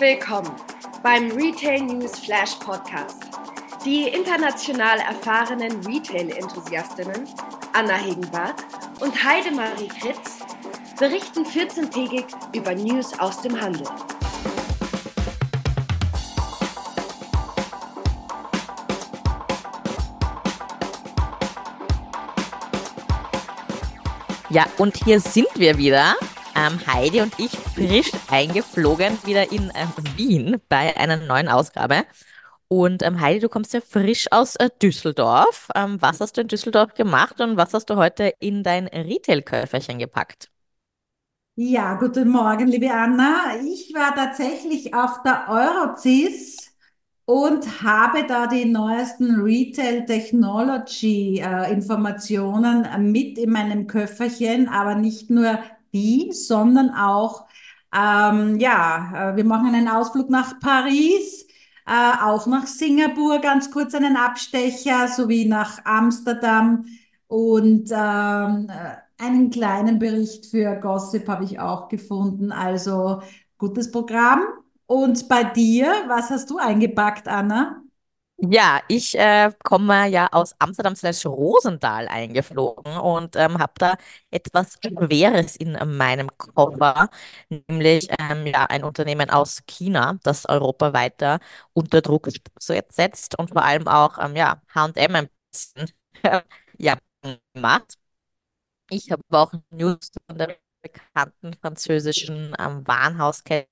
Willkommen beim Retail News Flash Podcast. Die international erfahrenen Retail-Enthusiastinnen Anna Hegenbart und Heidemarie Kritz berichten 14-tägig über News aus dem Handel. Ja, und hier sind wir wieder. Ähm, Heidi und ich frisch eingeflogen wieder in ähm, Wien bei einer neuen Ausgabe. Und ähm, Heidi, du kommst ja frisch aus äh, Düsseldorf. Ähm, was hast du in Düsseldorf gemacht und was hast du heute in dein Retail-Köfferchen gepackt? Ja, guten Morgen, liebe Anna. Ich war tatsächlich auf der Eurocis und habe da die neuesten Retail Technology äh, Informationen mit in meinem Köfferchen, aber nicht nur die, sondern auch, ähm, ja, äh, wir machen einen Ausflug nach Paris, äh, auch nach Singapur, ganz kurz einen Abstecher, sowie nach Amsterdam und ähm, äh, einen kleinen Bericht für Gossip habe ich auch gefunden. Also gutes Programm. Und bei dir, was hast du eingepackt, Anna? Ja, ich äh, komme ja aus Amsterdam slash Rosendaal eingeflogen und ähm, habe da etwas Schweres in meinem Koffer, nämlich ähm, ja, ein Unternehmen aus China, das Europa weiter unter Druck setzt und vor allem auch ähm, ja, H&M ein bisschen ja, macht. Ich habe auch News von der bekannten französischen ähm, Warenhauskette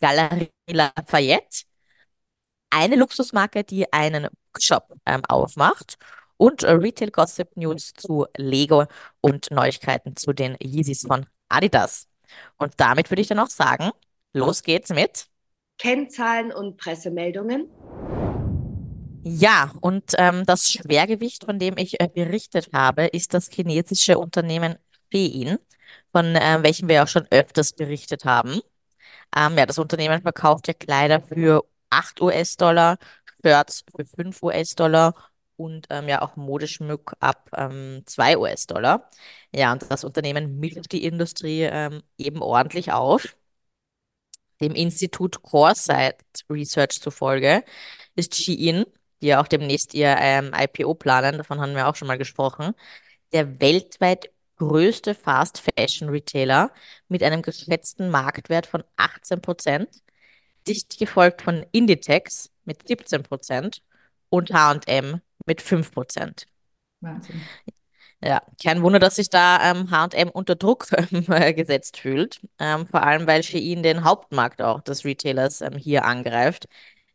Galerie Lafayette, eine Luxusmarke, die einen Shop ähm, aufmacht und äh, Retail Gossip News zu Lego und Neuigkeiten zu den Yeezys von Adidas. Und damit würde ich dann auch sagen, los geht's mit Kennzahlen und Pressemeldungen. Ja, und ähm, das Schwergewicht, von dem ich äh, berichtet habe, ist das chinesische Unternehmen Shein, von äh, welchem wir auch schon öfters berichtet haben. Ähm, ja, das Unternehmen verkauft ja Kleider für 8 US-Dollar, Shirts für 5 US-Dollar und ähm, ja auch Modeschmuck ab ähm, 2 US-Dollar. Ja, und das Unternehmen mischt die Industrie ähm, eben ordentlich auf. Dem Institut Coresight Research zufolge ist Shein, die ja auch demnächst ihr ähm, IPO planen, davon haben wir auch schon mal gesprochen, der weltweit größte Fast Fashion Retailer mit einem geschätzten Marktwert von 18 Prozent, dicht gefolgt von Inditex mit 17 Prozent und H&M mit 5 Prozent. Wahnsinn. Ja, kein Wunder, dass sich da ähm, H&M unter Druck äh, gesetzt fühlt, ähm, vor allem weil Shein den Hauptmarkt auch des Retailers ähm, hier angreift,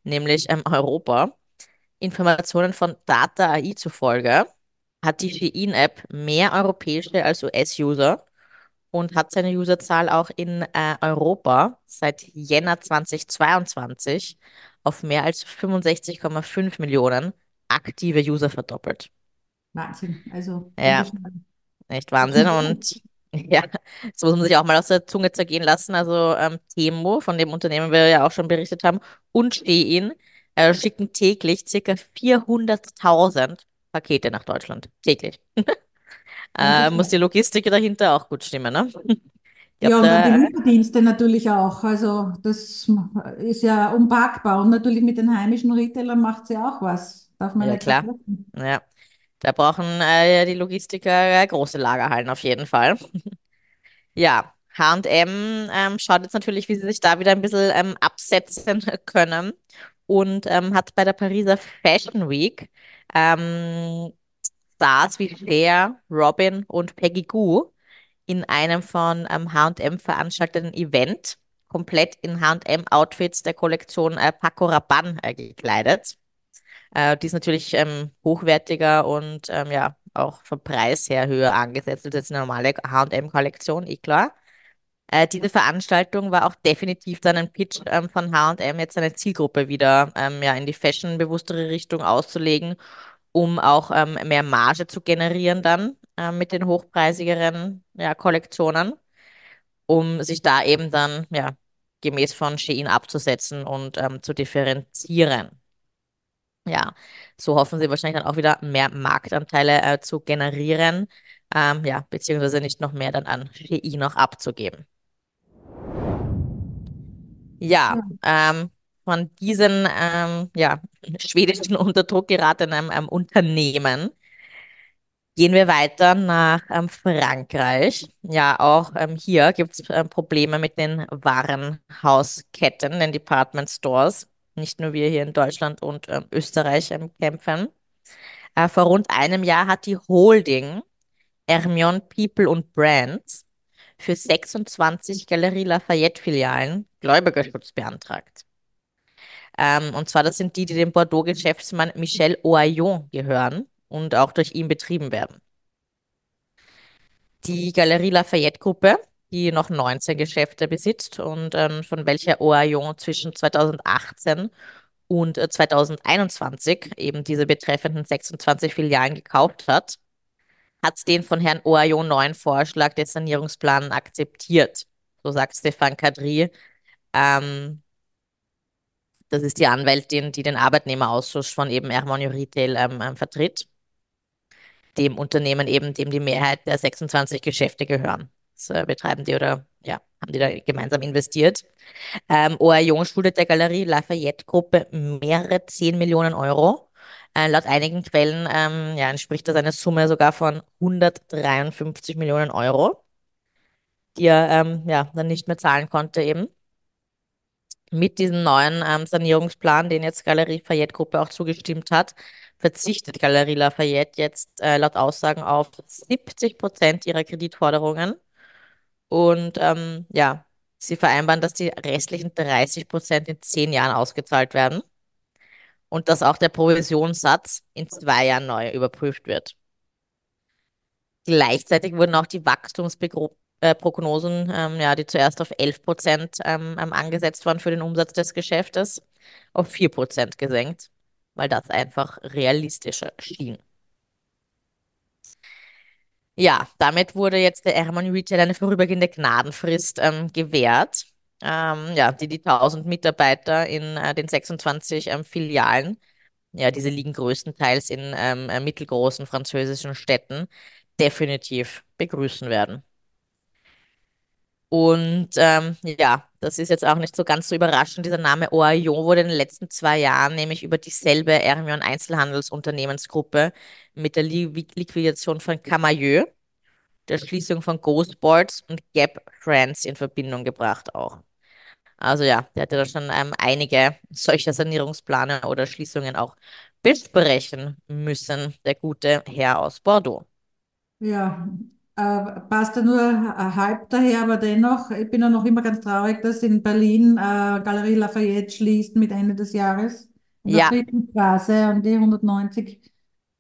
nämlich ähm, Europa. Informationen von Data AI zufolge hat die Shein-App mehr europäische als US-User und hat seine Userzahl auch in äh, Europa seit Jänner 2022 auf mehr als 65,5 Millionen aktive User verdoppelt. Wahnsinn. Also Ja, echt Wahnsinn. Und ja, das muss man sich auch mal aus der Zunge zergehen lassen. Also ähm, Temu, von dem Unternehmen wir ja auch schon berichtet haben, und Shein äh, schicken täglich circa 400.000 Pakete nach Deutschland. Täglich. Äh, muss die. Logistik dahinter auch gut stimmen, ne? Ich Ja, und dann die Lieferdienste natürlich auch. Also das ist ja unpackbar. Und natürlich mit den heimischen Retailern macht sie auch was. Darf man ja klar, ja, da brauchen äh, die Logistiker äh, große Lagerhallen auf jeden Fall. Ja, H&M ähm, schaut jetzt natürlich, wie sie sich da wieder ein bisschen ähm, absetzen können und ähm, hat bei der Pariser Fashion Week ähm, Stars wie Cher, Robin und Peggy Gou in einem von H&M veranstalteten Event komplett in H&M-Outfits der Kollektion äh, Paco Rabanne äh, gekleidet. Äh, die ist natürlich ähm, hochwertiger und ähm, ja auch vom Preis her höher angesetzt als eine normale H&M-Kollektion, eh klar. Äh, diese Veranstaltung war auch definitiv dann ein Pitch ähm, von H&M, jetzt seine Zielgruppe wieder ähm, ja, in die fashionbewusstere Richtung auszulegen, um auch ähm, mehr Marge zu generieren dann ähm, mit den hochpreisigeren ja, Kollektionen, um sich da eben dann ja gemäß von Shein abzusetzen und ähm, zu differenzieren. Ja, so hoffen sie wahrscheinlich dann auch wieder mehr Marktanteile äh, zu generieren, ähm, ja, beziehungsweise nicht noch mehr dann an Shein noch abzugeben. Ja, ähm, von diesen ähm, ja, schwedischen unter Druck geratenen ähm, Unternehmen gehen wir weiter nach ähm, Frankreich. Ja, auch ähm, hier gibt es ähm, Probleme mit den Warenhausketten, den Department Stores. Nicht nur wir hier in Deutschland und ähm, Österreich ähm, kämpfen. Äh, vor rund einem Jahr hat die Holding Hermione People und Brands für 26 Galerie Lafayette-Filialen Gläubigerschutz beantragt. Ähm, und zwar, das sind die, die dem Bordeaux-Geschäftsmann Michel Ohaillon gehören und auch durch ihn betrieben werden. Die Galerie Lafayette-Gruppe, die noch 19 Geschäfte besitzt und ähm, von welcher Ohaillon zwischen 2018 und 2021 äh, eben diese betreffenden 26 Filialen gekauft hat, hat den von Herrn Ohaillon neuen Vorschlag des Sanierungsplans akzeptiert. So sagt Stefan Kadri, ähm, das ist die Anwältin, die den Arbeitnehmerausschuss von eben Hermann Retail ähm, ähm, vertritt. Dem Unternehmen eben, dem die Mehrheit der 26 Geschäfte gehören. Das äh, betreiben die oder ja, haben die da gemeinsam investiert. Ähm, Ohaillon schuldet der Galerie Lafayette-Gruppe mehrere 10 Millionen Euro. Äh, laut einigen Quellen ähm, ja, entspricht das einer Summe sogar von 153 Millionen Euro, die er ähm, ja, dann nicht mehr zahlen konnte eben mit diesem neuen ähm, Sanierungsplan, den jetzt Galerie Lafayette Gruppe auch zugestimmt hat, verzichtet Galerie Lafayette jetzt äh, laut Aussagen auf 70 Prozent ihrer Kreditforderungen. Und ähm, ja, sie vereinbaren, dass die restlichen 30 Prozent in zehn Jahren ausgezahlt werden und dass auch der Provisionssatz in zwei Jahren neu überprüft wird. Gleichzeitig wurden auch die Wachstumsprognosen, äh, ähm, ja, die zuerst auf 11 Prozent ähm, ähm, angesetzt waren für den Umsatz des Geschäftes, auf 4 Prozent gesenkt, weil das einfach realistischer schien. Ja, damit wurde jetzt der Hermann Retail eine vorübergehende Gnadenfrist ähm, gewährt, ähm, ja, die die 1000 Mitarbeiter in äh, den 26 ähm, Filialen, ja, diese liegen größtenteils in ähm, äh, mittelgroßen französischen Städten, definitiv begrüßen werden. Und ähm, ja, das ist jetzt auch nicht so ganz so überraschend. Dieser Name Oaillon wurde in den letzten zwei Jahren nämlich über dieselbe Hermione Einzelhandelsunternehmensgruppe mit der Li Liquidation von Camailleux, der Schließung von Ghostboards und Gap Friends in Verbindung gebracht auch. Also ja, der hatte da schon ähm, einige solcher Sanierungsplane oder Schließungen auch besprechen müssen, der gute Herr aus Bordeaux. Ja, äh, passt ja nur äh, halb daher, aber dennoch, ich bin ja noch immer ganz traurig, dass in Berlin äh, Galerie Lafayette schließt mit Ende des Jahres in der Ja, und die 190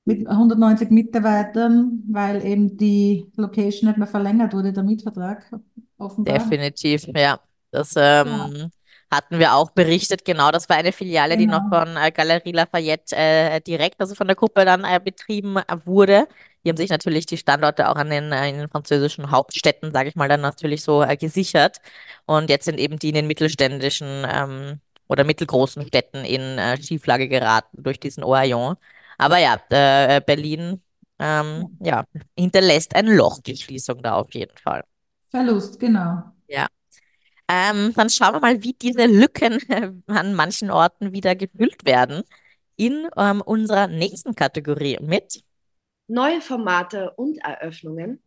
mit 190 Mitarbeitern, weil eben die Location nicht mehr verlängert wurde, der Mietvertrag, offenbar. definitiv, ja. Das Ja, ähm, hatten wir auch berichtet. Genau, das war eine Filiale, die noch genau. von äh, Galerie Lafayette äh, direkt, also von der Gruppe dann äh, betrieben wurde. Die haben sich natürlich die Standorte auch an den, äh, in den französischen Hauptstädten, sage ich mal, dann natürlich so äh, gesichert. Und jetzt sind eben die in den mittelständischen ähm, oder mittelgroßen Städten in äh, Schieflage geraten durch diesen Ohaillon. Aber ja, äh, Berlin Ja. ähm, ja, hinterlässt ein Loch, die Schließung da auf jeden Fall. Verlust, genau. Ja. Ähm, dann schauen wir mal, wie diese Lücken äh, an manchen Orten wieder gefüllt werden in ähm, unserer nächsten Kategorie mit. Neue Formate und Eröffnungen.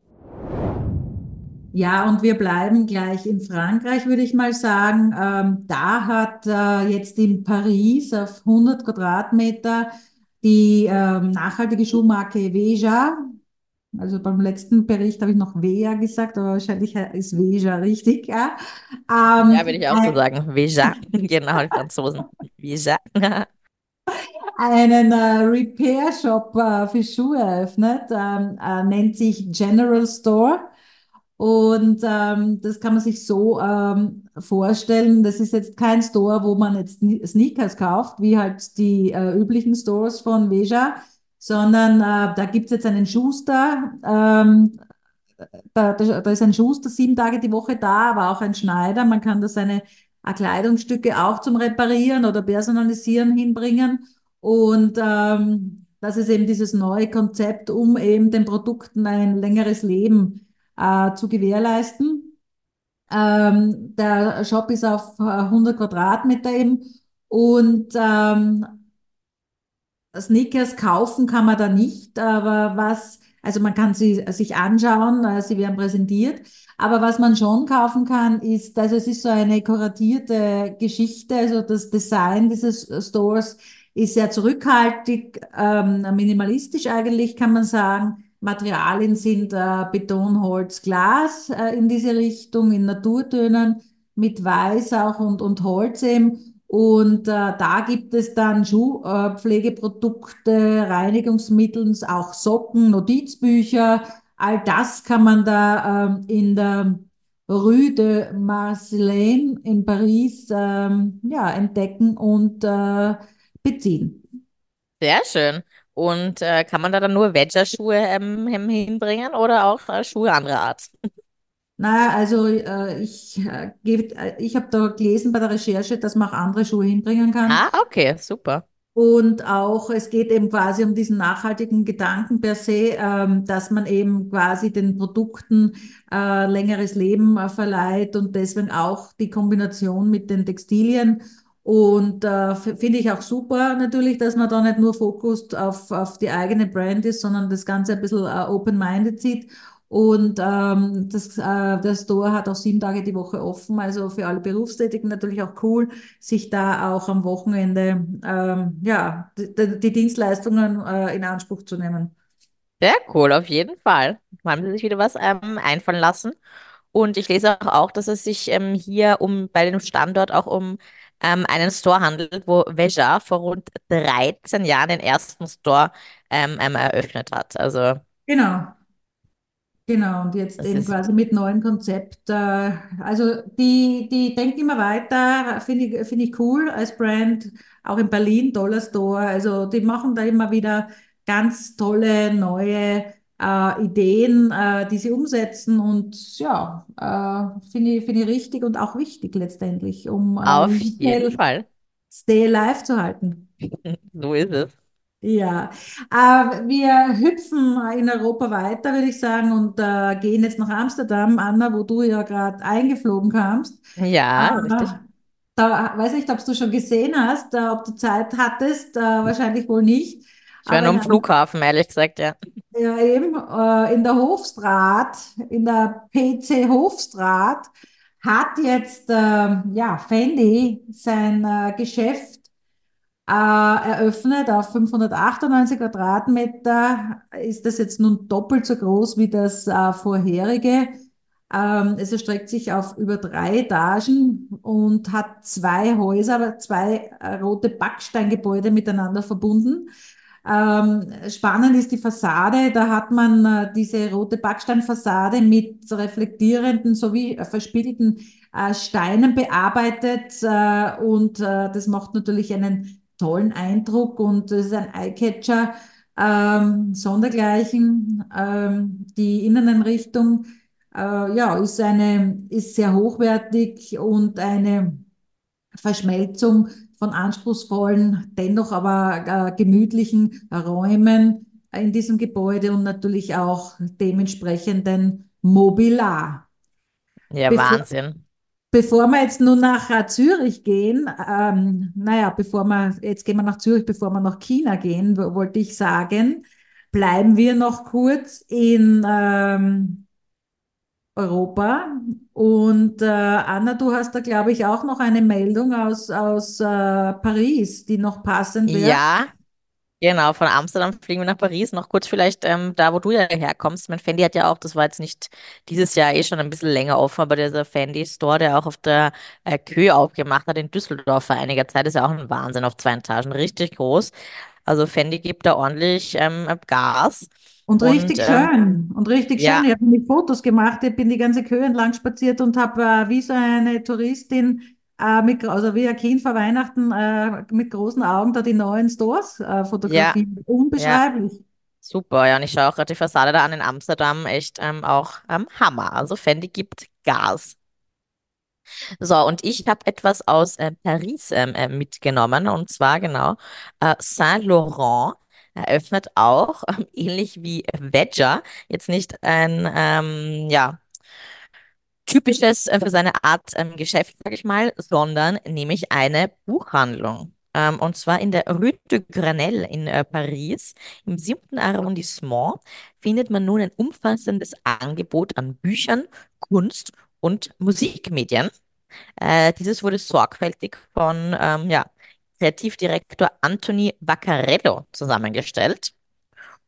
Ja, und wir bleiben gleich in Frankreich, würde ich mal sagen. Ähm, da hat äh, jetzt in Paris auf 100 Quadratmeter die ähm, nachhaltige Schuhmarke Veja, also beim letzten Bericht habe ich noch Veja gesagt, aber wahrscheinlich ist Veja richtig, ja. Ja, Ähm, würde ich auch so ein, sagen. Veja, genau, die Franzosen. Veja. einen äh, Repair-Shop äh, für Schuhe eröffnet, ähm, äh, nennt sich General Store. Und ähm, das kann man sich so ähm, vorstellen, das ist jetzt kein Store, wo man jetzt Sne- Sneakers kauft, wie halt die äh, üblichen Stores von Veja, sondern äh, da gibt's jetzt einen Schuster, ähm, da, da, da ist ein Schuster sieben Tage die Woche da, aber auch ein Schneider. Man kann da seine äh, Kleidungsstücke auch zum Reparieren oder Personalisieren hinbringen. Und ähm, das ist eben dieses neue Konzept, um eben den Produkten ein längeres Leben äh, zu gewährleisten. Ähm, der Shop ist auf äh, 100 Quadratmeter eben und ähm, Sneakers kaufen kann man da nicht, aber was, also man kann sie sich anschauen, äh, sie werden präsentiert, aber was man schon kaufen kann, ist, also es ist so eine kuratierte Geschichte, also das Design dieses Stores ist sehr zurückhaltig, ähm, minimalistisch eigentlich, kann man sagen. Materialien sind äh, Beton, Holz, Glas äh, in diese Richtung, in Naturtönen, mit Weiß auch und, und Holz eben. Und äh, da gibt es dann Schuhpflegeprodukte, äh, Reinigungsmittel, auch Socken, Notizbücher. All das kann man da ähm, in der Rue de Marcelin in Paris ähm, ja, entdecken und äh, beziehen. Sehr schön. Und äh, kann man da dann nur Wedger-Schuhe ähm, hinbringen oder auch äh, Schuhe anderer Art? Naja, also äh, ich, äh, geb- äh, ich habe da gelesen bei der Recherche, dass man auch andere Schuhe hinbringen kann. Ah, okay, super. Und auch, es geht eben quasi um diesen nachhaltigen Gedanken per se, ähm, dass man eben quasi den Produkten äh, längeres Leben äh, verleiht und deswegen auch die Kombination mit den Textilien. Und äh, finde ich auch super natürlich, dass man da nicht nur Fokus auf, auf die eigene Brand ist, sondern das Ganze ein bisschen äh, open-minded sieht. Und ähm, das, äh, der Store hat auch sieben Tage die Woche offen, also für alle Berufstätigen natürlich auch cool sich da auch am Wochenende ähm, ja, die, die Dienstleistungen äh, in Anspruch zu nehmen. Sehr cool, auf jeden Fall. Haben Sie sich wieder was ähm, einfallen lassen? Und ich lese auch, auch, dass es sich ähm, hier um bei dem Standort auch um ähm, einen Store handelt, wo Veja vor rund 13 Jahren den ersten Store ähm, ähm, eröffnet hat. Also Genau, genau. Und jetzt das eben quasi mit neuen Konzept. Äh, also die, die denken immer weiter, finde ich, finde ich cool als Brand, auch in Berlin, Dollar Store. Also die machen da immer wieder ganz tolle neue äh, Ideen, äh, die sie umsetzen. Und ja, äh, finde ich, finde ich richtig und auch wichtig letztendlich, um äh, auf jeden Fall. Stay alive zu halten. So ist es. Ja, äh, wir hüpfen in Europa weiter, würde ich sagen, und äh, gehen jetzt nach Amsterdam, Anna, wo du ja gerade eingeflogen kamst. Ja, Äh, richtig. da weiß nicht, ob du schon gesehen hast, äh, ob du Zeit hattest, äh, wahrscheinlich wohl nicht. Ich war nur am Flughafen, ehrlich gesagt, ja. ja, eben, äh, in der Hofstraat, in der PC Hofstraat, hat jetzt äh, ja, Fendi sein Geschäft äh, eröffnet auf 598 Quadratmeter. Ist das jetzt nun doppelt so groß wie das äh, vorherige? Ähm, es erstreckt sich auf über drei Etagen und hat zwei Häuser, zwei äh, rote Backsteingebäude miteinander verbunden. Ähm, spannend ist die Fassade. Da hat man äh, diese rote Backsteinfassade mit reflektierenden sowie äh, verspiegelten äh, Steinen bearbeitet. Äh, und äh, das macht natürlich einen tollen Eindruck und es ist ein Eyecatcher. Ähm, sondergleichen. Ähm, die Inneneinrichtung äh, ja, ist eine, ist sehr hochwertig und eine Verschmelzung von anspruchsvollen, dennoch aber äh, gemütlichen Räumen in diesem Gebäude und natürlich auch dementsprechenden Mobiliar. Ja, Bevor, Wahnsinn. Bevor wir jetzt nun nach äh, Zürich gehen, ähm, naja, bevor wir, jetzt gehen wir nach Zürich, bevor wir nach China gehen, wo- wollte ich sagen, bleiben wir noch kurz in ähm, Europa. Und äh, Anna, du hast da, glaube ich, auch noch eine Meldung aus, aus äh, Paris, die noch passen wird. Ja, genau. Von Amsterdam fliegen wir nach Paris. Noch kurz vielleicht ähm, da, wo du ja herkommst. Mein Fendi hat ja auch, das war jetzt nicht dieses Jahr eh schon ein bisschen länger offen, aber dieser Fendi-Store, der auch auf der äh, Kö aufgemacht hat in Düsseldorf vor einiger Zeit, ist ja auch ein Wahnsinn auf zwei Etagen. Richtig groß. Also Fendi gibt da ordentlich ähm, Gas. Und Und richtig ähm, schön, und richtig schön. ja, Ich habe nämlich Fotos gemacht, ich bin die ganze Kühe entlang spaziert und habe äh, wie so eine Touristin, äh, mit, also wie ein Kind vor Weihnachten, äh, mit großen Augen da die neuen Stores äh, ja, fotografiert. ja. Unbeschreiblich. Super, ja, und ich schaue auch gerade die Fassade da an in Amsterdam, echt ähm, auch ähm, Hammer. Also Fendi gibt Gas. So, und ich habe etwas aus äh, Paris ähm, äh, mitgenommen, und zwar genau äh, Saint-Laurent eröffnet auch, ähm, ähnlich wie Veja, jetzt nicht ein, ähm, ja, Typisches äh, für seine Art ähm, Geschäft, sage ich mal, sondern nämlich eine Buchhandlung. Ähm, und zwar in der Rue de Grenelle in äh, Paris, im siebten Arrondissement, findet man nun ein umfassendes Angebot an Büchern, Kunst und Musikmedien. Äh, dieses wurde sorgfältig von ähm, ja, Kreativdirektor Anthony Vaccarello zusammengestellt.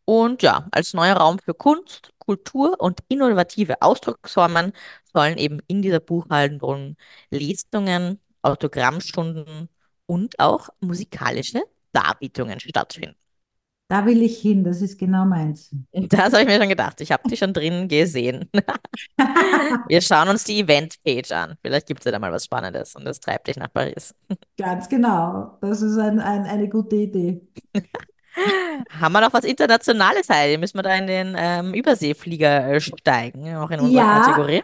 Und ja, als neuer Raum für Kunst, Kultur und innovative Ausdrucksformen sollen eben in dieser Buchhandlung Lesungen, Autogrammstunden und auch musikalische Darbietungen stattfinden. Da will ich hin, das ist genau meins. Das habe ich mir schon gedacht. Ich habe die schon drin gesehen. Wir schauen uns die Event-Page an. Vielleicht gibt es ja da mal was Spannendes und das treibt dich nach Paris. Ganz genau. Das ist ein, ein, eine gute Idee. Haben wir noch was Internationales, Heidi? Müssen wir da in den ähm, Überseeflieger äh, steigen, auch in unserer Ja, Kategorie?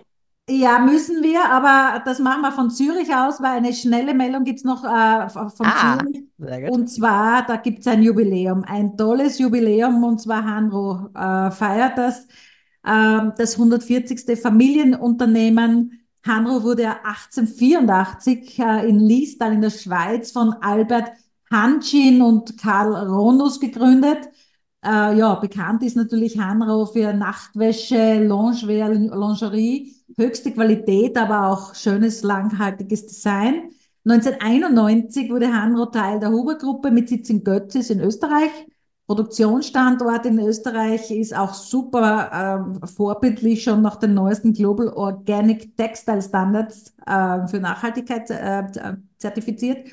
ja, müssen wir, aber das machen wir von Zürich aus, weil eine schnelle Meldung gibt es noch äh, von Ah, Zürich. Und zwar, da gibt es ein Jubiläum, ein tolles Jubiläum, und zwar Hanro äh, feiert das, ähm, das 140. Familienunternehmen. Hanro wurde ja 1884 äh, in Liestal in der Schweiz von Albert Hanschin und Karl Ronus gegründet. Äh, ja, bekannt ist natürlich Hanro für Nachtwäsche, Lingerie, Lingerie, höchste Qualität, aber auch schönes, langhaltiges Design. 1991 wurde Hanro Teil der Huber-Gruppe mit Sitz in Götzis in Österreich. Produktionsstandort in Österreich ist auch super ähm, vorbildlich schon nach den neuesten Global Organic Textile Standards äh, für Nachhaltigkeit äh, zertifiziert.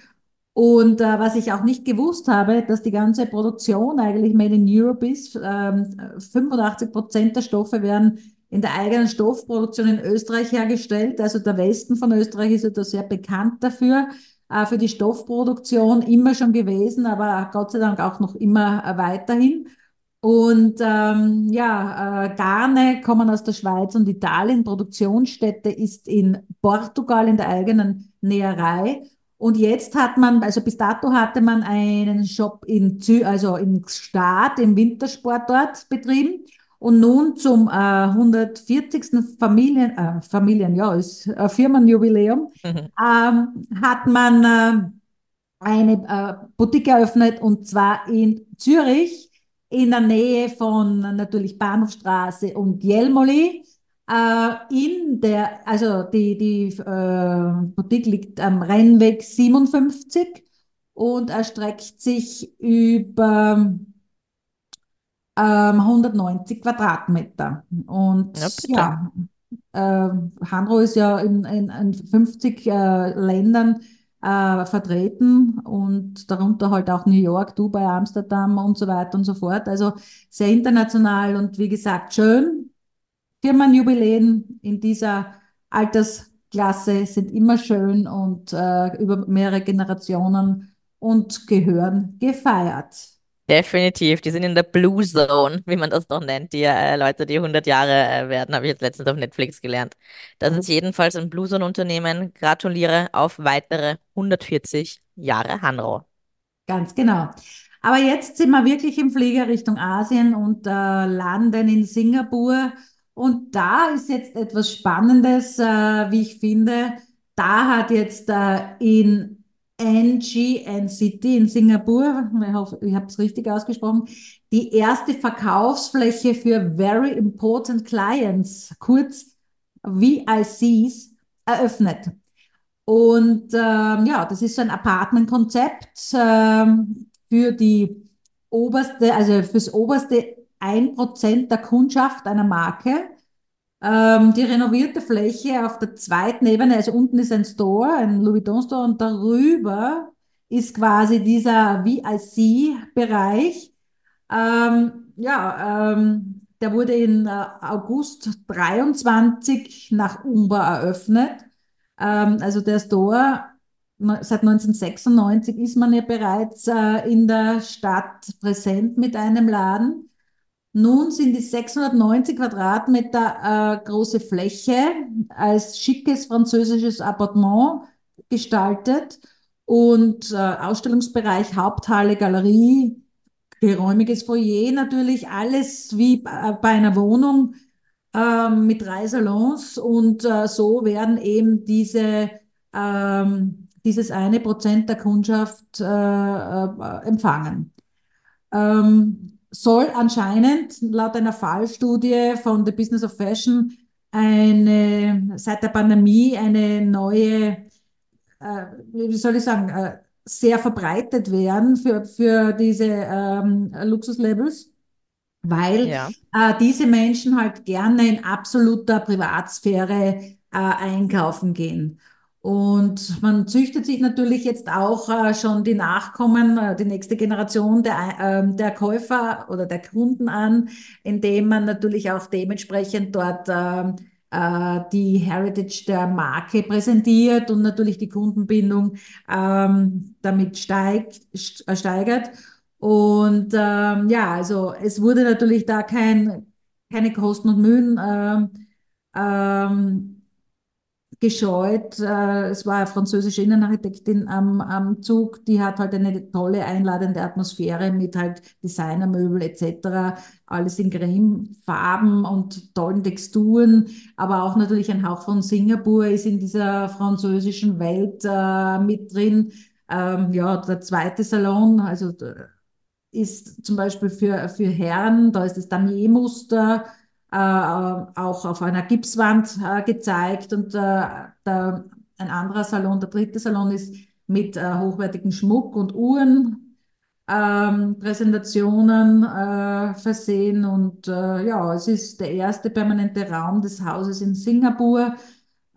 Und äh, was ich auch nicht gewusst habe, dass die ganze Produktion eigentlich made in Europe ist. Ähm, 85 Prozent der Stoffe werden in der eigenen Stoffproduktion in Österreich hergestellt. Also der Westen von Österreich ist ja da sehr bekannt dafür, äh, für die Stoffproduktion immer schon gewesen, aber Gott sei Dank auch noch immer äh, weiterhin. Und ähm, ja, äh, Garne kommen aus der Schweiz und Italien. Produktionsstätte ist in Portugal in der eigenen Näherei. Und jetzt hat man, also bis dato hatte man einen Shop in Zü also in Stade im Wintersport dort betrieben. Und nun zum äh, 140. Familien, äh, Familien, ja, ist äh, Firmenjubiläum, Mhm. ähm, hat man äh, eine äh, Boutique eröffnet und zwar in Zürich in der Nähe von natürlich Bahnhofstraße und Jelmoli. Äh, in der, also die, die äh, Boutique liegt am Rennweg 57 und erstreckt sich über ähm, 190 Quadratmeter. Und Ja, ja, äh, Hanro ist ja in, in, in 50 äh, Ländern äh, vertreten und darunter halt auch New York, Dubai, Amsterdam und so weiter und so fort. Also sehr international und wie gesagt, schön. Firmenjubiläen in dieser Altersklasse sind immer schön und äh, über mehrere Generationen und gehören gefeiert. Definitiv, die sind in der Blue Zone, wie man das doch nennt, die äh, Leute, die 100 Jahre äh, werden, habe ich jetzt letztens auf Netflix gelernt. Das ist jedenfalls ein Blue Zone-Unternehmen. Gratuliere auf weitere 140 Jahre Hanro. Ganz genau. Aber jetzt sind wir wirklich im Flieger Richtung Asien und äh, landen in Singapur. Und da ist jetzt etwas Spannendes, äh, wie ich finde. Da hat jetzt äh, in NGN City in Singapur, ich hoffe, ich habe es richtig ausgesprochen, die erste Verkaufsfläche für Very Important Clients, kurz VICs, eröffnet. Und ähm, ja, das ist so ein Apartmentkonzept ähm, für die oberste, also fürs oberste 1% der Kundschaft einer Marke. Ähm, die renovierte Fläche auf der zweiten Ebene, also unten ist ein Store, ein Louis Vuitton Store und darüber ist quasi dieser VIC-Bereich. Ähm, ja, ähm, der wurde in äh, August 23 nach Umba eröffnet. Ähm, also der Store, seit 1996 ist man ja bereits äh, in der Stadt präsent mit einem Laden. Nun sind die 690 Quadratmeter äh, große Fläche als schickes französisches Appartement gestaltet und äh, Ausstellungsbereich, Haupthalle, Galerie, geräumiges Foyer natürlich, alles wie bei bei einer Wohnung ähm, mit drei Salons und äh, so werden eben diese, ähm, dieses eine Prozent der Kundschaft äh, äh, empfangen. Ähm, soll anscheinend laut einer Fallstudie von The Business of Fashion eine, seit der Pandemie eine neue, äh, wie soll ich sagen, äh, sehr verbreitet werden für, für diese ähm, Luxuslabels weil Ja. äh, diese Menschen halt gerne in absoluter Privatsphäre äh, einkaufen gehen. Und man züchtet sich natürlich jetzt auch äh, schon die Nachkommen, äh, die nächste Generation der, äh, der Käufer oder der Kunden an, indem man natürlich auch dementsprechend dort ähm, äh, die Heritage der Marke präsentiert und natürlich die Kundenbindung ähm, damit steigt, steigert. Und ähm, ja, also es wurde natürlich da kein, keine Kosten und Mühen gescheut. Äh, es war eine französische Innenarchitektin am, am Zug, die hat halt eine tolle, einladende Atmosphäre mit halt Designermöbel etc. Alles in Cremefarben und tollen Texturen, aber auch natürlich ein Hauch von Singapur ist in dieser französischen Welt äh, mit drin. Ähm, ja, der zweite Salon, also ist zum Beispiel für, für Herren, da ist das Damier-Muster äh, auch auf einer Gipswand äh, gezeigt. Und äh, der, ein anderer Salon, der dritte Salon ist mit äh, hochwertigem Schmuck und Uhren, ähm, Präsentationen äh, versehen. Und ja, es ist der erste permanente Raum des Hauses in Singapur,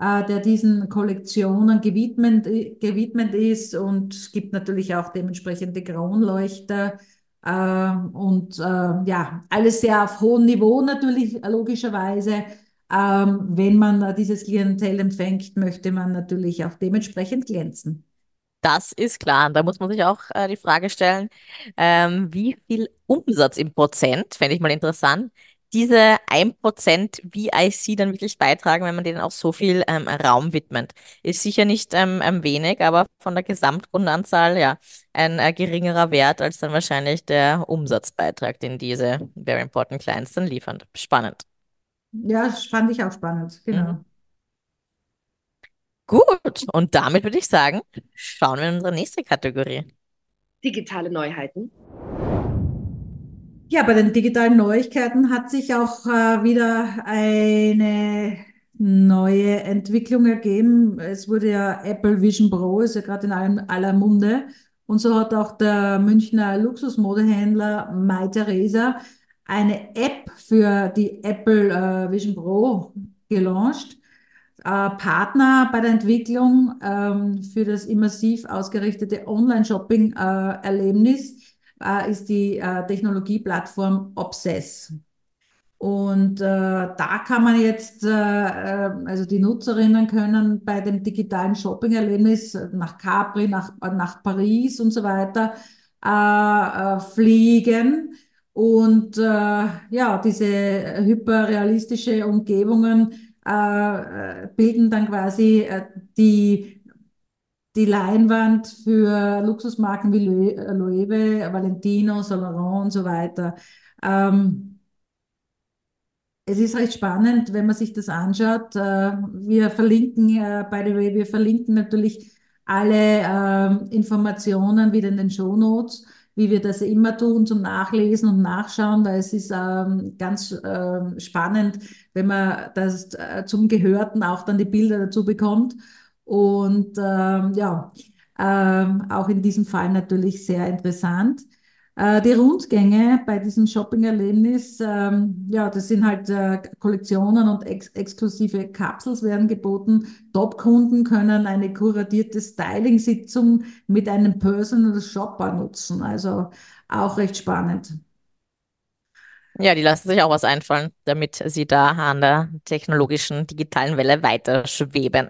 der diesen Kollektionen gewidmet, gewidmet ist und gibt natürlich auch dementsprechende Kronleuchter und äh, ja, alles sehr auf hohem Niveau natürlich, logischerweise. Ähm, wenn man dieses Klientel empfängt, möchte man natürlich auch dementsprechend glänzen. Das ist klar. Und da muss man sich auch äh, die Frage stellen, ähm, wie viel Umsatz im Prozent, fände ich mal interessant, diese 1% VIC dann wirklich beitragen, wenn man denen auch so viel ähm, Raum widmet. Ist sicher nicht ähm, ähm, wenig, aber von der Gesamtkundenanzahl ja ein äh, geringerer Wert als dann wahrscheinlich der Umsatzbeitrag, den diese Very Important Clients dann liefern. Spannend. Ja, das fand ich auch spannend, genau. Mhm. Gut, und damit würde ich sagen, schauen wir in unsere nächste Kategorie. Digitale Neuheiten. Ja, bei den digitalen Neuigkeiten hat sich auch äh, wieder eine neue Entwicklung ergeben. Es wurde ja Apple Vision Pro, ist ja gerade in allem, aller Munde. Und so hat auch der Münchner Luxusmodehändler Mai Theresa eine App für die Apple äh, Vision Pro gelauncht. Äh, Partner bei der Entwicklung ähm, für das immersiv ausgerichtete Online-Shopping-Erlebnis äh, ist die äh, Technologieplattform Obsess. Und äh, da kann man jetzt, äh, äh, also die Nutzerinnen können bei dem digitalen Shopping-Erlebnis nach Capri, nach, nach Paris und so weiter äh, fliegen. Und ja, diese hyperrealistische Umgebungen bilden dann quasi die die Leinwand für Luxusmarken wie Loewe, Valentino, Laurent und so weiter. Ähm, es ist recht spannend, wenn man sich das anschaut. Äh, wir verlinken, äh, by the way, wir verlinken natürlich alle äh, Informationen wieder in den Show Notes, wie wir das immer tun, zum Nachlesen und Nachschauen, weil es ist ähm, ganz ähm, spannend, wenn man das äh, zum Gehörten auch dann die Bilder dazu bekommt. Und ähm, ja, ähm, auch in diesem Fall natürlich sehr interessant. Äh, die Rundgänge bei diesem Shopping-Erlebnis, ähm, ja, das sind halt äh, Kollektionen und ex exklusive Kapsels werden geboten. Top-Kunden können eine kuratierte Styling-Sitzung mit einem Personal Shopper nutzen. Also auch recht spannend. Ja, die lassen sich auch was einfallen, damit sie da an der technologischen digitalen Welle weiter schweben.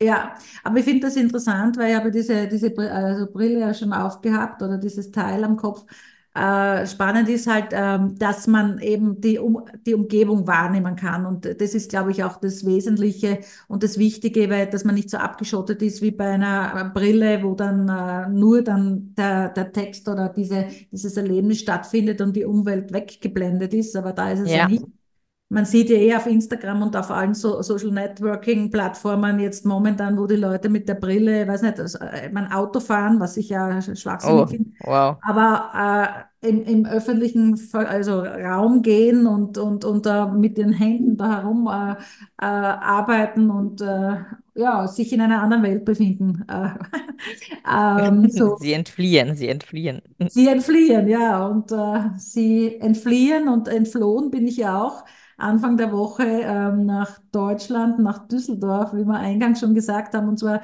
Ja, aber ich finde das interessant, weil ich habe diese, diese also Brille ja schon aufgehabt oder dieses Teil am Kopf. Äh, spannend ist halt, ähm, dass man eben die, um, die Umgebung wahrnehmen kann. Und das ist, glaube ich, auch das Wesentliche und das Wichtige, weil dass man nicht so abgeschottet ist wie bei einer Brille, wo dann äh, nur dann der, der Text oder diese, dieses Erlebnis stattfindet und die Umwelt weggeblendet ist. Aber da ist es ja, ja nicht. Man sieht ja eh auf Instagram und auf allen so Social Networking Plattformen jetzt momentan, wo die Leute mit der Brille, weiß nicht, also, äh, mein Auto fahren, was ich ja schwachsinnig Oh, finde, wow. aber äh, im, im öffentlichen also Raum gehen und, und, und da mit den Händen da herum äh, äh, arbeiten und ja, sich in einer anderen Welt befinden. Äh, ähm, so. Sie entfliehen, sie entfliehen. Sie entfliehen, ja, und sie entfliehen und entflohen bin ich ja auch Anfang der Woche ähm, nach Deutschland, nach Düsseldorf, wie wir eingangs schon gesagt haben, und zwar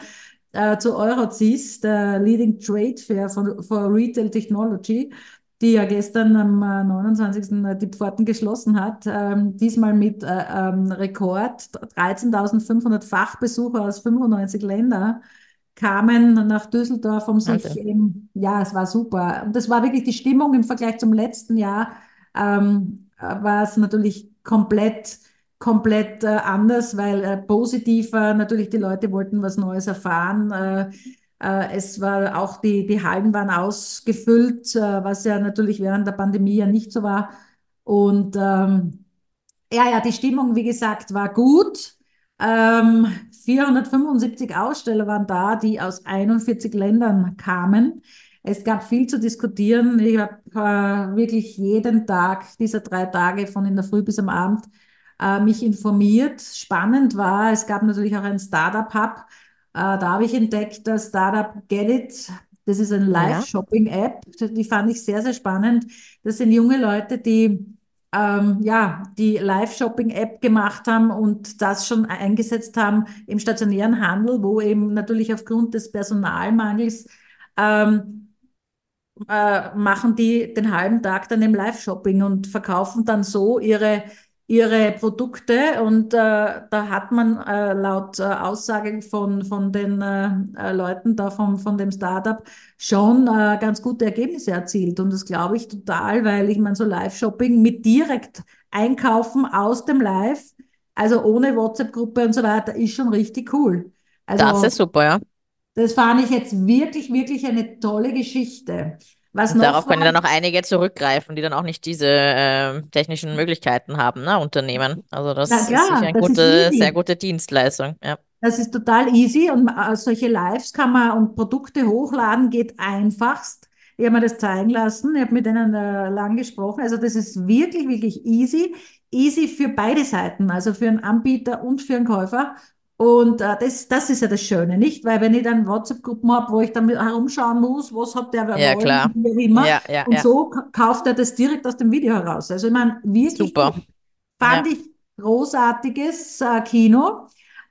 äh, zu Eurocis, der Leading Trade Fair von, for Retail Technology, die ja gestern am äh, 29. die Pforten geschlossen hat. Ähm, diesmal mit äh, ähm, Rekord 13.500 Fachbesucher aus 95 Ländern kamen nach Düsseldorf, um sich Wahnsinn. eben, ja, es war super. Und das war wirklich die Stimmung im Vergleich zum letzten Jahr, ähm, äh, war es natürlich komplett, komplett äh, anders, weil äh, positiver, natürlich die Leute wollten was Neues erfahren. Äh, äh, es war auch die, die Hallen waren ausgefüllt, äh, was ja natürlich während der Pandemie ja nicht so war. Und ähm, ja, ja, die Stimmung, wie gesagt, war gut. Ähm, 475 Aussteller waren da, die aus 41 Ländern kamen. Es gab viel zu diskutieren. Ich habe äh, wirklich jeden Tag dieser drei Tage von in der Früh bis am Abend äh, mich informiert. Spannend war, es gab natürlich auch einen Startup-Hub. Äh, da habe ich entdeckt, das Startup Get It. Das ist eine Live-Shopping-App. Die fand ich sehr, sehr spannend. Das sind junge Leute, die ähm, ja, die Live-Shopping-App gemacht haben und das schon eingesetzt haben im stationären Handel, wo eben natürlich aufgrund des Personalmangels ähm, äh, machen die den halben Tag dann im Live-Shopping und verkaufen dann so ihre, ihre Produkte. Und äh, da hat man äh, laut äh, Aussage von, von den äh, äh, Leuten da vom, von dem Startup schon ganz gute Ergebnisse erzielt. Und das glaube ich total, weil ich meine, so Live-Shopping mit direkt einkaufen aus dem Live, also ohne WhatsApp-Gruppe und so weiter, ist schon richtig cool. das Also ist super, ja. Das fand ich jetzt wirklich, wirklich eine tolle Geschichte. Was Und darauf noch können dann auch einige zurückgreifen, die dann auch nicht diese ähm, technischen Möglichkeiten haben, ne, Unternehmen. Also das ist sicher klar, eine gute, sehr gute Dienstleistung. Ja, Das ist total easy und äh, solche Lives kann man und Produkte hochladen geht einfachst. Ich habe mir das zeigen lassen, ich habe mit denen äh, lang gesprochen. Also das ist wirklich, wirklich easy. Easy für beide Seiten, also für einen Anbieter und für einen Käufer. Und äh, das, das ist ja das Schöne, nicht? Weil wenn ich dann WhatsApp-Gruppen habe, wo ich dann herumschauen muss, was hat der ja klar. wie immer. Ja, ja, Und ja. so kauft er das direkt aus dem Video heraus. Also ich meine, wirklich Super. gut. Fand ich großartiges äh, Kino.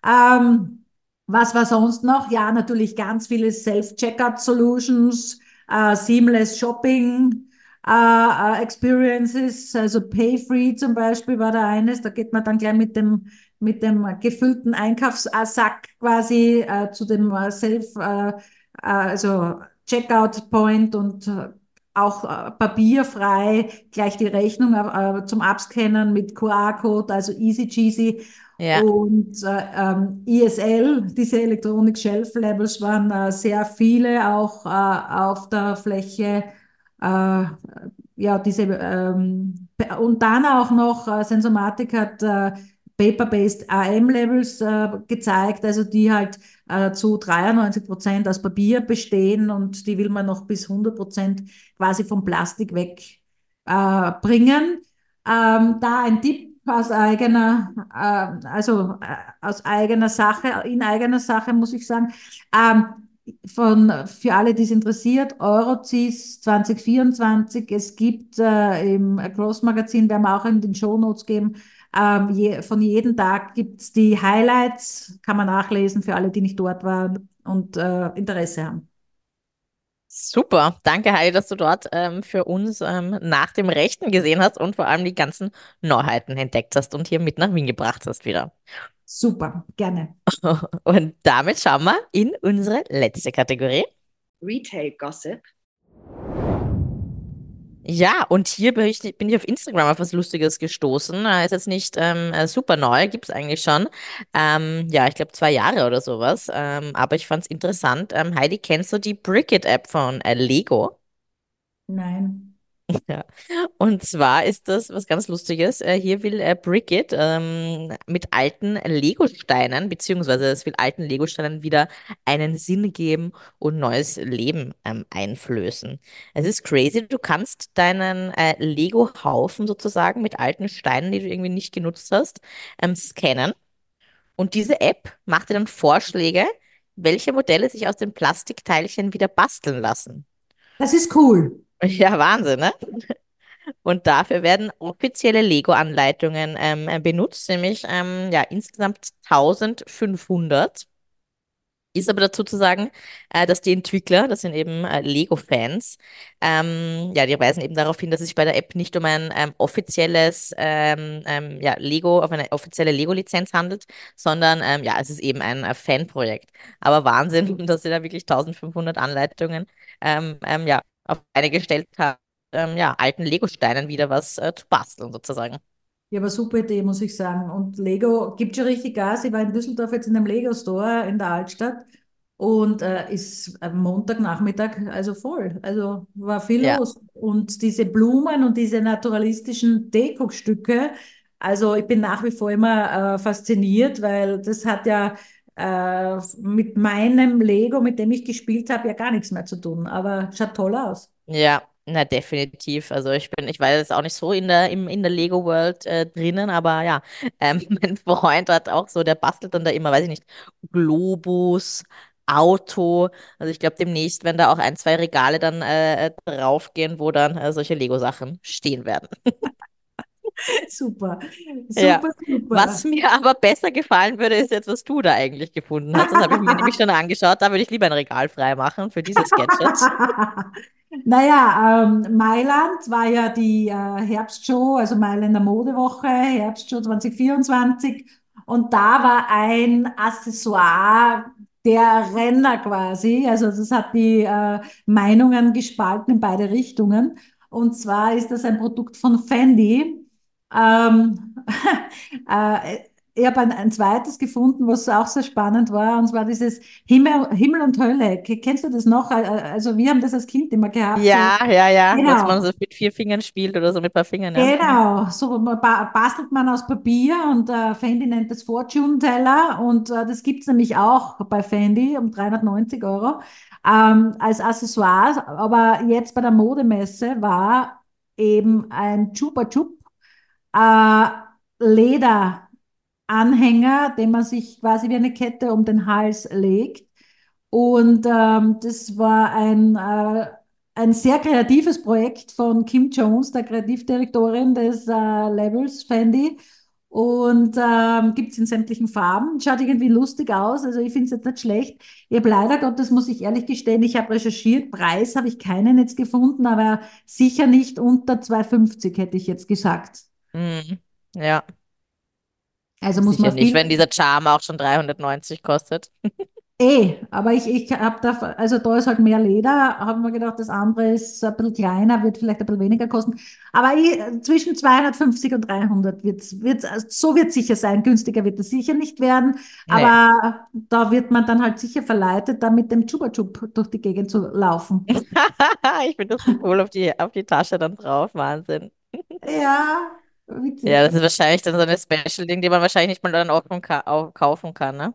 Ähm, was war sonst noch? Ja, natürlich ganz viele Self-Checkout-Solutions, äh, Seamless Shopping. Äh, äh, Experiences, also Pay-Free zum Beispiel war da eines, da geht man dann gleich mit dem, mit dem gefüllten Einkaufssack quasi äh, zu dem äh, Self, äh, äh, also Checkout-Point und äh, auch papierfrei, gleich die Rechnung zum Abscannen mit QR-Code, also easy cheesy. Ja. Und äh, ähm, ESL, diese Electronic Shelf Labels, waren äh, sehr viele auch äh, auf der Fläche. Ja, diese, ähm, und dann auch noch, Sensomatic hat Paper-Based AM-Labels äh, gezeigt, also die halt äh, zu 93 Prozent aus Papier bestehen und die will man noch bis 100 Prozent quasi vom Plastik weg äh. Ähm, da ein Tipp aus eigener, äh, also äh, aus eigener Sache, in eigener Sache muss ich sagen. Ähm, von, für alle, die es interessiert, Eurocis 2024. Es gibt äh, im Cross Magazin, werden wir auch in den Shownotes geben, ähm, je, von jedem Tag gibt es die Highlights, kann man nachlesen für alle, die nicht dort waren und äh, Interesse haben. Super. Danke, Heidi, dass du dort ähm, für uns ähm, nach dem Rechten gesehen hast und vor allem die ganzen Neuheiten entdeckt hast und hier mit nach Wien gebracht hast wieder. Super, gerne. Und damit schauen wir in unsere letzte Kategorie. Retail Gossip. Ja, und hier bin ich, bin ich auf Instagram auf was Lustiges gestoßen. Ist jetzt nicht ähm, äh, super neu, gibt es eigentlich schon. Ähm, ja, ich glaube zwei Jahre oder sowas. Ähm, aber ich fand es interessant. Ähm, Heidi, kennst du die Brickit-App von äh, Lego? Nein. Ja. Und zwar ist das was ganz Lustiges. Äh, Hier will äh, Brigitte ähm, mit alten Legosteinen, beziehungsweise es will alten Legosteinen wieder einen Sinn geben und neues Leben ähm, einflößen. Es ist crazy. Du kannst deinen äh, Lego-Haufen sozusagen mit alten Steinen, die du irgendwie nicht genutzt hast, ähm, scannen. Und diese App macht dir dann Vorschläge, welche Modelle sich aus den Plastikteilchen wieder basteln lassen. Das ist cool. Ja, Wahnsinn, ne? Und dafür werden offizielle Lego-Anleitungen ähm, äh, benutzt, nämlich ähm, ja, insgesamt 1500. Ist aber dazu zu sagen, äh, dass die Entwickler, das sind eben äh, Lego-Fans, ähm, ja, die weisen eben darauf hin, dass es sich bei der App nicht um ein ähm, offizielles ähm, ähm, ja, Lego, auf eine offizielle Lego-Lizenz handelt, sondern ähm, ja, es ist eben ein äh, Fanprojekt. Aber Wahnsinn, dass sie da wirklich 1500 Anleitungen ähm, ja, auf eine gestellt haben, ähm, ja, alten Lego-Steinen wieder was äh, zu basteln sozusagen. Ja, aber super Idee, muss ich sagen. Und Lego gibt schon richtig Gas. Ich war in Düsseldorf jetzt in einem Lego-Store in der Altstadt und äh, ist Montagnachmittag also voll. Also war viel Ja. los. Und diese Blumen und diese naturalistischen Dekostücke, also ich bin nach wie vor immer äh, fasziniert, weil das hat ja äh, mit meinem Lego, mit dem ich gespielt habe, ja gar nichts mehr zu tun. Aber schaut toll aus. Ja, na definitiv. Also ich bin, ich war jetzt auch nicht so in der, im, in der Lego World äh, drinnen, aber ja, ähm, mein Freund hat auch so, der bastelt dann da immer, weiß ich nicht, Globus, Auto. Also ich glaube, demnächst werden da auch ein, zwei Regale dann äh, draufgehen, wo dann äh, solche Lego-Sachen stehen werden. Super, Ja. super, Was super. mir aber besser gefallen würde, ist jetzt, was du da eigentlich gefunden hast. Das habe ich mir nämlich schon angeschaut. Da würde ich lieber ein Regal freimachen für dieses Gadget. Naja, ähm, Mailand war ja die äh, Herbstshow, also Mailänder Modewoche, Herbstshow 2024. Und da war ein Accessoire der Renner quasi. Also das hat die äh, Meinungen gespalten in beide Richtungen. Und zwar ist das ein Produkt von Fendi. Ähm, äh, ich habe ein, ein zweites gefunden, was auch sehr spannend war, und zwar dieses Himmel, Himmel und Hölle. Kennst du das noch? Äh, Also wir haben das als Kind immer gehabt. So, Ja, ja, ja, dass man genau, so mit vier Fingern spielt oder so mit ein paar Fingern, ja. Genau. So bastelt man aus Papier und äh, Fendi nennt das Fortune Teller und äh, das gibt es nämlich auch bei Fendi um 390 Euro ähm, als Accessoire. Aber jetzt bei der Modemesse war eben ein Chupa Chup äh, Leder. Anhänger, den man sich quasi wie eine Kette um den Hals legt. Und ähm, das war ein, äh, ein sehr kreatives Projekt von Kim Jones, der Kreativdirektorin des äh, Levels Fendi. Und ähm, gibt es in sämtlichen Farben. Schaut irgendwie lustig aus. Also ich finde es jetzt nicht schlecht. Ich habe leider Gottes, muss ich ehrlich gestehen, ich habe recherchiert. Preis habe ich keinen jetzt gefunden, aber sicher nicht unter 2,50 hätte ich jetzt gesagt. Mhm. Ja, Also muss sicher man nicht, wenn dieser Charme auch schon 390 kostet. Eh, aber ich, ich habe da, also da ist halt mehr Leder, haben wir gedacht, das andere ist ein bisschen kleiner, wird vielleicht ein bisschen weniger kosten. Aber ich, zwischen 250 und 300 wird's, wird's, also so wird sicher sein. Günstiger wird es sicher nicht werden, Nee. aber da wird man dann halt sicher verleitet, da mit dem Chupa Chup durch die Gegend zu laufen. Ich finde das so cool auf die, auf die Tasche dann drauf. Wahnsinn. Ja, Ja, witzig. das ist wahrscheinlich dann so eine Special-Ding, die man wahrscheinlich nicht mal dann auch ka auch kaufen kann, ne?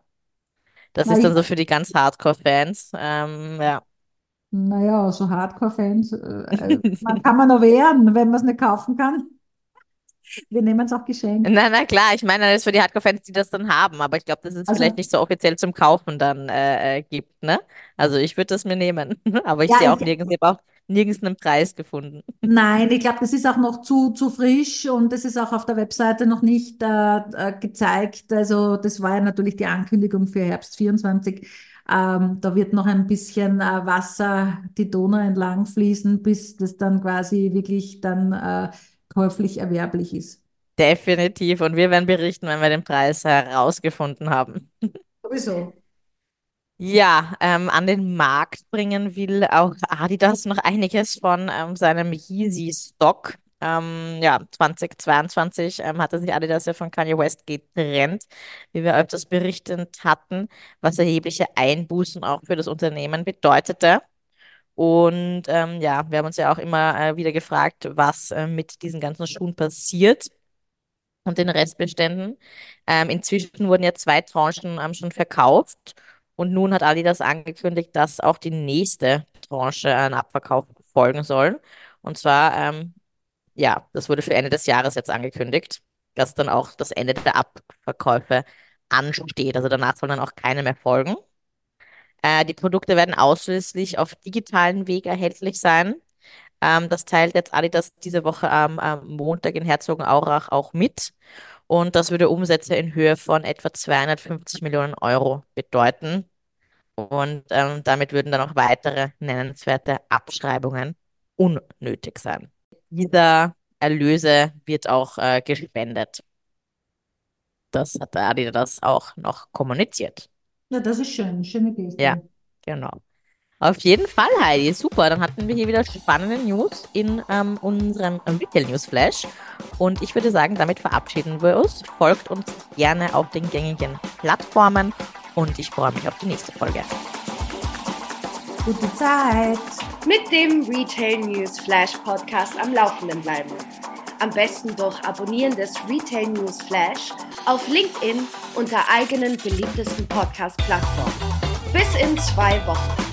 Das ist dann so für die ganz Hardcore-Fans. Ähm, ja. naja, so Hardcore-Fans, äh, äh, man kann man noch wehren, wenn man es nicht kaufen kann. Wir nehmen es auch geschenkt. Na, na klar, ich meine, das ist für die Hardcore-Fans, die das dann haben, aber ich glaube, dass es vielleicht Also, nicht so offiziell zum Kaufen dann äh, äh, gibt, ne? Also ich würde das mir nehmen, aber ich ja, sehe auch ich, nirgends, ich habe auch nirgends einen Preis gefunden. Nein, ich glaube, das ist auch noch zu, zu frisch und das ist auch auf der Webseite noch nicht äh, äh, gezeigt. Also das war ja natürlich die Ankündigung für Herbst 24. Ähm, da wird noch ein bisschen äh, Wasser die Donau entlang fließen, bis das dann quasi wirklich dann äh, käuflich erwerblich ist. Definitiv. Und wir werden berichten, wenn wir den Preis herausgefunden haben. Sowieso. Ja, ähm, an den Markt bringen will auch Adidas noch einiges von ähm, seinem Yeezy-Stock. Ähm, ja, 2022 ähm, hatte sich Adidas ja von Kanye West getrennt, wie wir öfters berichtet hatten, was erhebliche Einbußen auch für das Unternehmen bedeutete. Und ähm, ja, wir haben uns ja auch immer äh, wieder gefragt, was äh, mit diesen ganzen Schuhen passiert und den Restbeständen. Ähm, inzwischen wurden ja zwei Tranchen ähm, schon verkauft und nun hat Adidas angekündigt, dass auch die nächste Tranche an Abverkauf folgen soll. Und zwar, ähm, ja, das wurde für Ende des Jahres jetzt angekündigt, dass dann auch das Ende der Abverkäufe ansteht. Also danach sollen dann auch keine mehr folgen. Äh, die Produkte werden ausschließlich auf digitalen Weg erhältlich sein. Ähm, das teilt jetzt Adidas diese Woche am, am Montag in Herzogenaurach auch mit. Und das würde Umsätze in Höhe von etwa 250 Millionen Euro bedeuten. Und ähm, damit würden dann auch weitere nennenswerte Abschreibungen unnötig sein. Dieser Erlöse wird auch äh, gespendet. Das hat Adidas auch noch kommuniziert. Ja, das ist schön, schöne Geste. Ja, genau. Auf jeden Fall, Heidi. Super. Dann hatten wir hier wieder spannende News in ähm, unserem Retail News Flash. Und ich würde sagen, damit verabschieden wir uns. Folgt uns gerne auf den gängigen Plattformen. Und ich freue mich auf die nächste Folge. Gute Zeit. Mit dem Retail News Flash Podcast am Laufenden bleiben. Am besten durch Abonnieren des Retail News Flash auf LinkedIn unter eigenen beliebtesten Podcast-Plattformen. Bis in zwei Wochen.